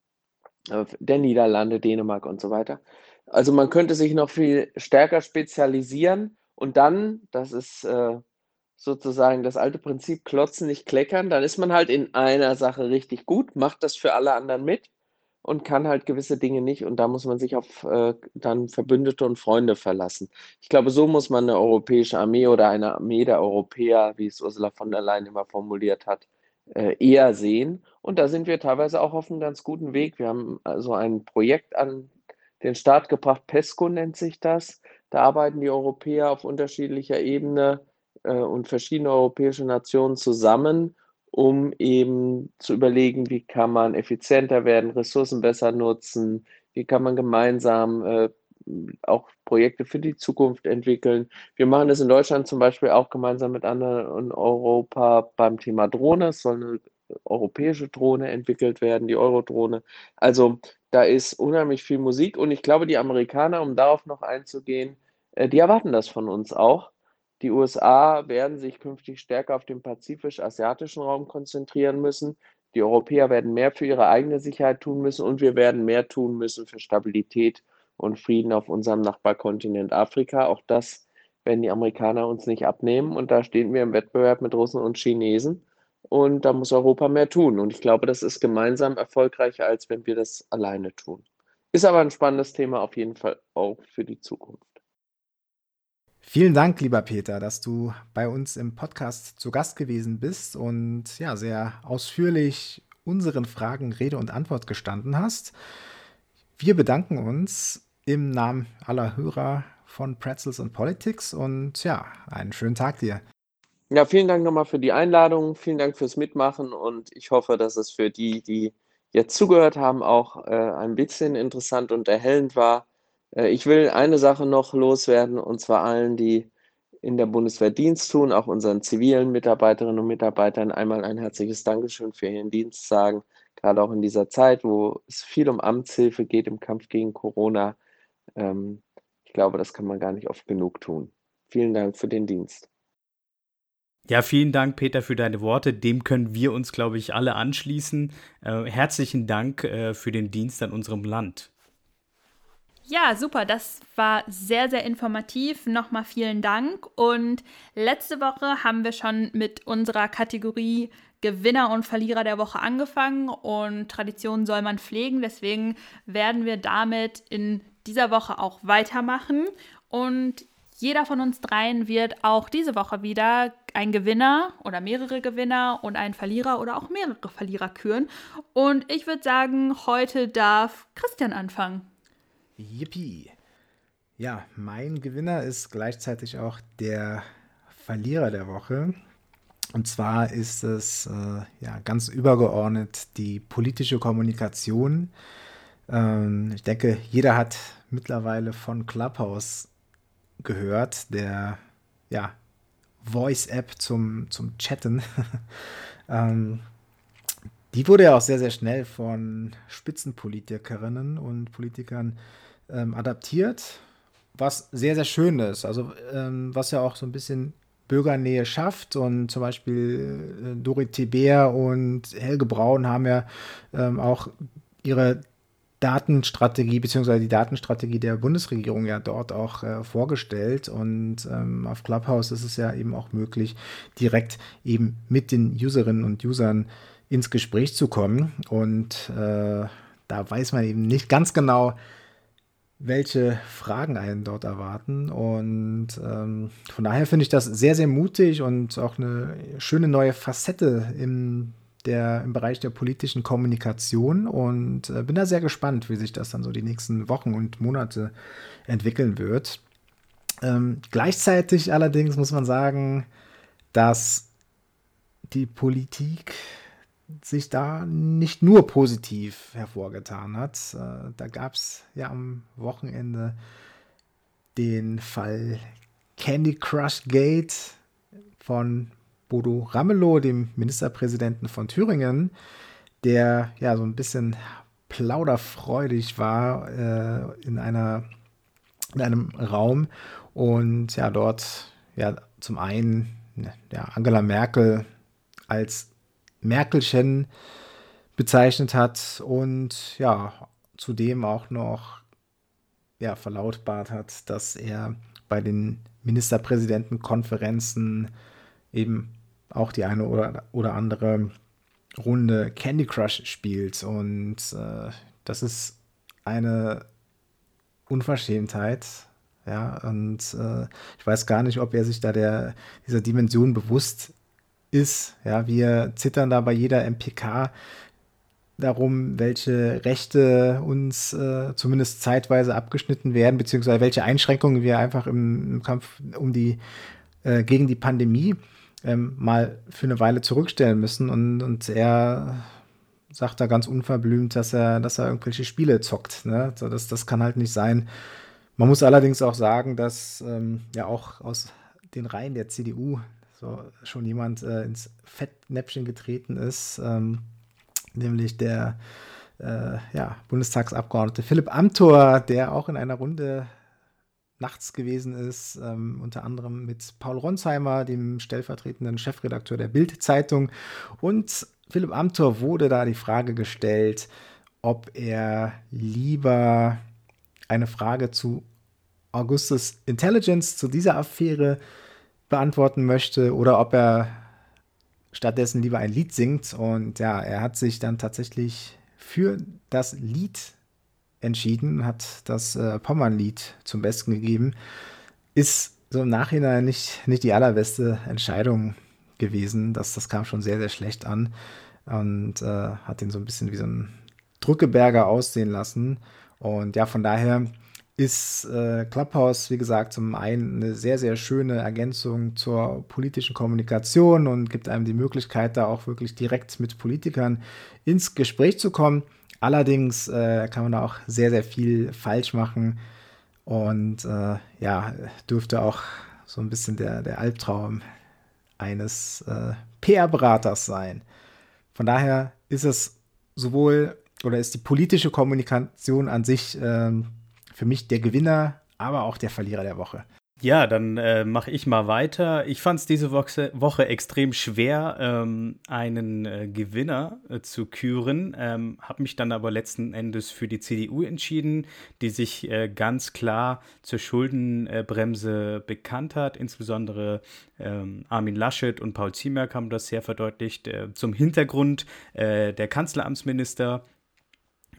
äh, der Niederlande, Dänemark und so weiter. Also man könnte sich noch viel stärker spezialisieren und dann, das ist äh, sozusagen das alte Prinzip, klotzen, nicht kleckern, dann ist man halt in einer Sache richtig gut, macht das für alle anderen mit und kann halt gewisse Dinge nicht und da muss man sich auf äh, dann Verbündete und Freunde verlassen. Ich glaube, so muss man eine europäische Armee oder eine Armee der Europäer, wie es Ursula von der Leyen immer formuliert hat, äh, eher sehen. Und da sind wir teilweise auch auf einem ganz guten Weg. Wir haben also ein Projekt an den Start gebracht. PESCO nennt sich das. Da arbeiten die Europäer auf unterschiedlicher Ebene äh, und verschiedene europäische Nationen zusammen, um eben zu überlegen, wie kann man effizienter werden, Ressourcen besser nutzen, wie kann man gemeinsam äh, auch Projekte für die Zukunft entwickeln. Wir machen das in Deutschland zum Beispiel auch gemeinsam mit anderen in Europa beim Thema Drohne. Es soll eine europäische Drohne entwickelt werden, die Eurodrohne. Also da ist unheimlich viel Musik und ich glaube, die Amerikaner, um darauf noch einzugehen, äh, die erwarten das von uns auch. Die USA werden sich künftig stärker auf den pazifisch-asiatischen Raum konzentrieren müssen. Die Europäer werden mehr für ihre eigene Sicherheit tun müssen und wir werden mehr tun müssen für Stabilität und Frieden auf unserem Nachbarkontinent Afrika. Auch das werden die Amerikaner uns nicht abnehmen und da stehen wir im Wettbewerb mit Russen und Chinesen. Und da muss Europa mehr tun. Und ich glaube, das ist gemeinsam erfolgreicher, als wenn wir das alleine tun. Ist aber ein spannendes Thema auf jeden Fall auch für die Zukunft. Vielen Dank, lieber Peter, dass du bei uns im Podcast zu Gast gewesen bist und ja, sehr ausführlich unseren Fragen Rede und Antwort gestanden hast. Wir bedanken uns im Namen aller Hörer von Pretzels und Politics und ja, einen schönen Tag dir. Ja, vielen Dank nochmal für die Einladung, vielen Dank fürs Mitmachen und ich hoffe, dass es für die, die jetzt zugehört haben, auch äh, ein bisschen interessant und erhellend war. Äh, ich will eine Sache noch loswerden und zwar allen, die in der Bundeswehr Dienst tun, auch unseren zivilen Mitarbeiterinnen und Mitarbeitern einmal ein herzliches Dankeschön für ihren Dienst sagen, gerade auch in dieser Zeit, wo es viel um Amtshilfe geht im Kampf gegen Corona. Ähm, ich glaube, das kann man gar nicht oft genug tun. Vielen Dank für den Dienst. Ja, vielen Dank, Peter, für deine Worte. Dem können wir uns, glaube ich, alle anschließen. Äh, herzlichen Dank äh, für den Dienst an unserem Land. Ja, super. Das war sehr, sehr informativ. Nochmal vielen Dank. Und letzte Woche haben wir schon mit unserer Kategorie Gewinner und Verlierer der Woche angefangen. Und Tradition soll man pflegen. Deswegen werden wir damit in dieser Woche auch weitermachen. Und jeder von uns dreien wird auch diese Woche wieder ein Gewinner oder mehrere Gewinner und einen Verlierer oder auch mehrere Verlierer küren. Und ich würde sagen, heute darf Christian anfangen. Yippie. Ja, mein Gewinner ist gleichzeitig auch der Verlierer der Woche. Und zwar ist es äh, ja ganz übergeordnet die politische Kommunikation. Ähm, ich denke, jeder hat mittlerweile von Clubhouse gehört, der ja, Voice-App zum, zum Chatten. ähm, die wurde ja auch sehr, sehr schnell von Spitzenpolitikerinnen und Politikern ähm, adaptiert, was sehr, sehr schön ist. Also, ähm, was ja auch so ein bisschen Bürgernähe schafft. Und zum Beispiel äh, Dorit Bär und Helge Braun haben ja ähm, auch ihre Datenstrategie beziehungsweise die Datenstrategie der Bundesregierung ja dort auch äh, vorgestellt und ähm, auf Clubhouse ist es ja eben auch möglich, direkt eben mit den Userinnen und Usern ins Gespräch zu kommen und äh, da weiß man eben nicht ganz genau, welche Fragen einen dort erwarten. Und ähm, von daher finde ich das sehr, sehr mutig und auch eine schöne neue Facette im der, im Bereich der politischen Kommunikation und äh, bin da sehr gespannt, wie sich das dann so die nächsten Wochen und Monate entwickeln wird. Ähm, gleichzeitig allerdings muss man sagen, dass die Politik sich da nicht nur positiv hervorgetan hat. Äh, da gab es ja am Wochenende den Fall Candy Crush Gate von Bodo Ramelow, dem Ministerpräsidenten von Thüringen, der ja so ein bisschen plauderfreudig war äh, in einer in einem Raum. Und ja dort ja zum einen ja, Angela Merkel als Merkelchen bezeichnet hat und ja zudem auch noch ja, verlautbart hat, dass er bei den Ministerpräsidentenkonferenzen eben auch die eine oder, oder andere Runde Candy Crush spielt. Und äh, das ist eine Unverschämtheit. Ja, und äh, ich weiß gar nicht, ob er sich da der, dieser Dimension bewusst ist. Ja, wir zittern da bei jeder MPK darum, welche Rechte uns äh, zumindest zeitweise abgeschnitten werden, beziehungsweise welche Einschränkungen wir einfach im, im Kampf um die, äh, gegen die Pandemie ähm, mal für eine Weile zurückstellen müssen. Und, und er sagt da ganz unverblümt, dass er, dass er irgendwelche Spiele zockt. Ne? So, das, das kann halt nicht sein. Man muss allerdings auch sagen, dass ähm, ja auch aus den Reihen der CDU so schon jemand äh, ins Fettnäpfchen getreten ist, ähm, nämlich der äh, ja, Bundestagsabgeordnete Philipp Amthor, der auch in einer Runde nachts gewesen ist, ähm, unter anderem mit Paul Ronsheimer, dem stellvertretenden Chefredakteur der Bild-Zeitung. Und Philipp Amthor wurde da die Frage gestellt, ob er lieber eine Frage zu Augustus Intelligence, zu dieser Affäre beantworten möchte oder ob er stattdessen lieber ein Lied singt. Und ja, er hat sich dann tatsächlich für das Lied entschieden, hat das äh, Pommern-Lied zum Besten gegeben. Ist so im Nachhinein nicht, nicht die allerbeste Entscheidung gewesen. Das, das kam schon sehr, sehr schlecht an und äh, hat ihn so ein bisschen wie so ein Drückeberger aussehen lassen. Und ja, von daher ist äh, Clubhouse, wie gesagt, zum einen eine sehr, sehr schöne Ergänzung zur politischen Kommunikation und gibt einem die Möglichkeit, da auch wirklich direkt mit Politikern ins Gespräch zu kommen. Allerdings äh, kann man da auch sehr, sehr viel falsch machen und äh, ja, dürfte auch so ein bisschen der, der Albtraum eines äh, PR-Beraters sein. Von daher ist es sowohl oder ist die politische Kommunikation an sich ähm, für mich der Gewinner, aber auch der Verlierer der Woche. Ja, dann äh, mache ich mal weiter. Ich fand es diese Woche, Woche, extrem schwer, ähm, einen äh, Gewinner äh, zu küren, ähm, habe mich dann aber letzten Endes für die CDU entschieden, die sich äh, ganz klar zur Schuldenbremse bekannt hat. Insbesondere ähm, Armin Laschet und Paul Ziemiak haben das sehr verdeutlicht. Äh, zum Hintergrund äh, der Kanzleramtsminister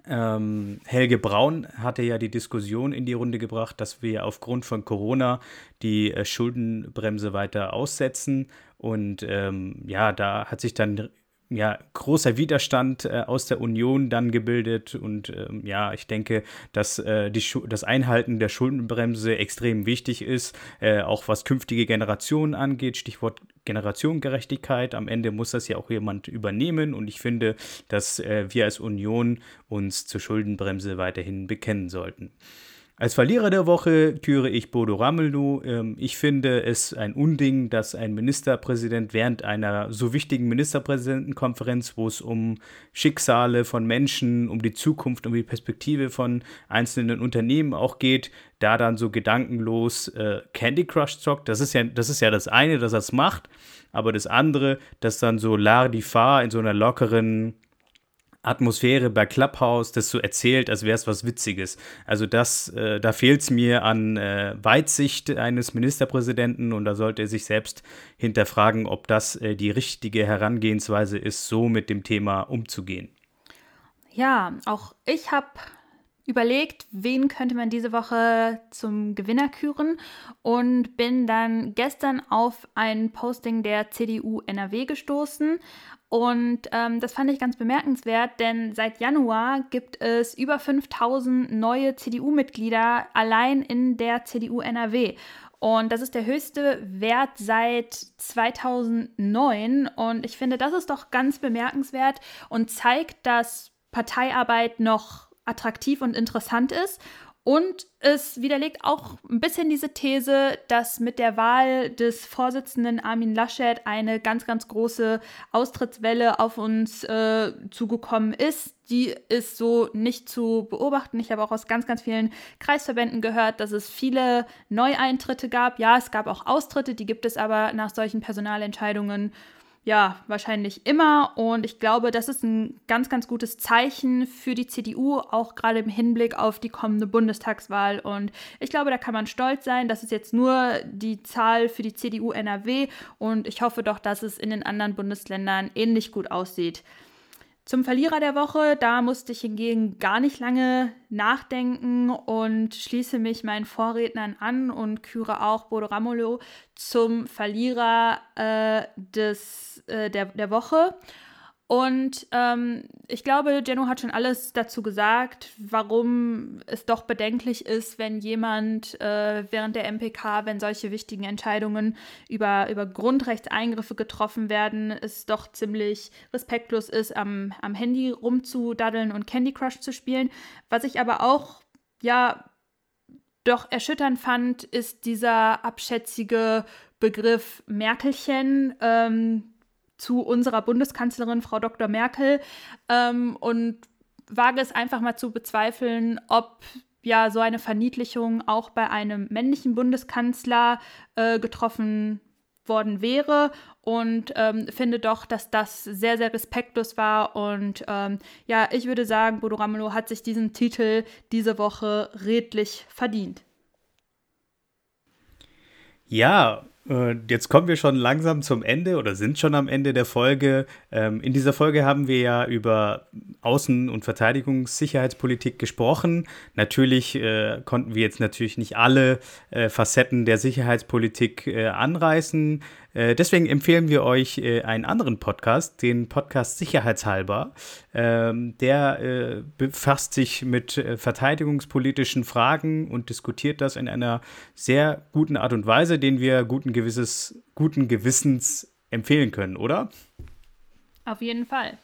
ähm, Helge Braun hatte ja die Diskussion in die Runde gebracht, dass wir aufgrund von Corona die äh, Schuldenbremse weiter aussetzen. Und ähm, ja, da hat sich dann ja, großer Widerstand äh, aus der Union dann gebildet. Und ähm, ja, ich denke, dass äh, die das Einhalten der Schuldenbremse extrem wichtig ist, äh, auch was künftige Generationen angeht. Stichwort Generationengerechtigkeit. Am Ende muss das ja auch jemand übernehmen. Und ich finde, dass äh, wir als Union uns zur Schuldenbremse weiterhin bekennen sollten. Als Verlierer der Woche küre ich Bodo Ramelow. Ähm, ich finde es ein Unding, dass ein Ministerpräsident während einer so wichtigen Ministerpräsidentenkonferenz, wo es um Schicksale von Menschen, um die Zukunft, um die Perspektive von einzelnen Unternehmen auch geht, da dann so gedankenlos äh, Candy Crush zockt. Das ist ja das ist ja das eine, dass er es macht, aber das andere, dass dann so Lardifar in so einer lockeren Atmosphäre bei Clubhouse das so erzählt, als wäre es was Witziges. Also das, äh, da fehlt es mir an äh, Weitsicht eines Ministerpräsidenten und da sollte er sich selbst hinterfragen, ob das äh, die richtige Herangehensweise ist, so mit dem Thema umzugehen. Ja, auch ich habe überlegt, wen könnte man diese Woche zum Gewinner küren und bin dann gestern auf ein Posting der CDU NRW gestoßen und ähm, das fand ich ganz bemerkenswert, denn seit Januar gibt es über 5000 neue CDU-Mitglieder allein in der CDU NRW. Und das ist der höchste Wert seit 2009. Und ich finde, das ist doch ganz bemerkenswert und zeigt, dass Parteiarbeit noch attraktiv und interessant ist und es widerlegt auch ein bisschen diese These, dass mit der Wahl des Vorsitzenden Armin Laschet eine ganz, ganz große Austrittswelle auf uns äh, zugekommen ist. Die ist so nicht zu beobachten. Ich habe auch aus ganz, ganz vielen Kreisverbänden gehört, dass es viele Neueintritte gab. Ja, es gab auch Austritte, die gibt es aber nach solchen Personalentscheidungen ja, wahrscheinlich immer. Und ich glaube, das ist ein ganz, ganz gutes Zeichen für die CDU, auch gerade im Hinblick auf die kommende Bundestagswahl. Und ich glaube, da kann man stolz sein. Das ist jetzt nur die Zahl für die CDU NRW. Und ich hoffe doch, dass es in den anderen Bundesländern ähnlich gut aussieht. Zum Verlierer der Woche, da musste ich hingegen gar nicht lange nachdenken und schließe mich meinen Vorrednern an und küre auch Bodo Ramolo zum Verlierer äh, des, äh, der, der Woche. Und ähm, ich glaube, Jenno hat schon alles dazu gesagt, warum es doch bedenklich ist, wenn jemand äh, während der MPK, wenn solche wichtigen Entscheidungen über, über Grundrechtseingriffe getroffen werden, es doch ziemlich respektlos ist, am, am Handy rumzudaddeln und Candy Crush zu spielen. Was ich aber auch, ja, doch erschütternd fand, ist dieser abschätzige Begriff Merkelchen. Ähm, zu unserer Bundeskanzlerin, Frau Dr. Merkel, ähm, und wage es einfach mal zu bezweifeln, ob ja so eine Verniedlichung auch bei einem männlichen Bundeskanzler äh, getroffen worden wäre und ähm, finde doch, dass das sehr, sehr respektlos war. Und ähm, ja, ich würde sagen, Bodo Ramelow hat sich diesen Titel diese Woche redlich verdient. Ja, Jetzt kommen wir schon langsam zum Ende oder sind schon am Ende der Folge. Ähm, in dieser Folge haben wir ja über Außen- und Verteidigungssicherheitspolitik gesprochen. Natürlich äh, konnten wir jetzt natürlich nicht alle äh, Facetten der Sicherheitspolitik äh, anreißen. Äh, deswegen empfehlen wir euch äh, einen anderen Podcast, den Podcast Sicherheitshalber. Ähm, der äh, befasst sich mit äh, verteidigungspolitischen Fragen und diskutiert das in einer sehr guten Art und Weise, den wir guten, Gewisses, guten Gewissens empfehlen können, oder? Auf jeden Fall.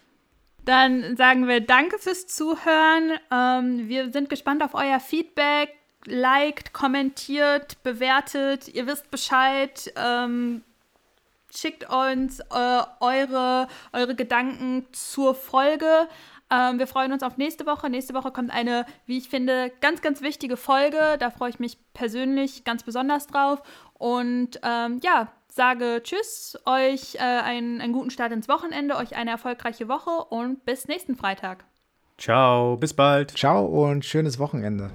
Dann sagen wir Danke fürs Zuhören. Ähm, wir sind gespannt auf euer Feedback. Liked, kommentiert, bewertet. Ihr wisst Bescheid. Ähm, schickt uns äh, eure, eure Gedanken zur Folge. Ähm, wir freuen uns auf nächste Woche. Nächste Woche kommt eine, wie ich finde, ganz, ganz wichtige Folge. Da freue ich mich persönlich ganz besonders drauf. Und ähm, ja, sage Tschüss, euch äh, einen, einen guten Start ins Wochenende, euch eine erfolgreiche Woche und bis nächsten Freitag. Ciao, bis bald. Ciao und schönes Wochenende.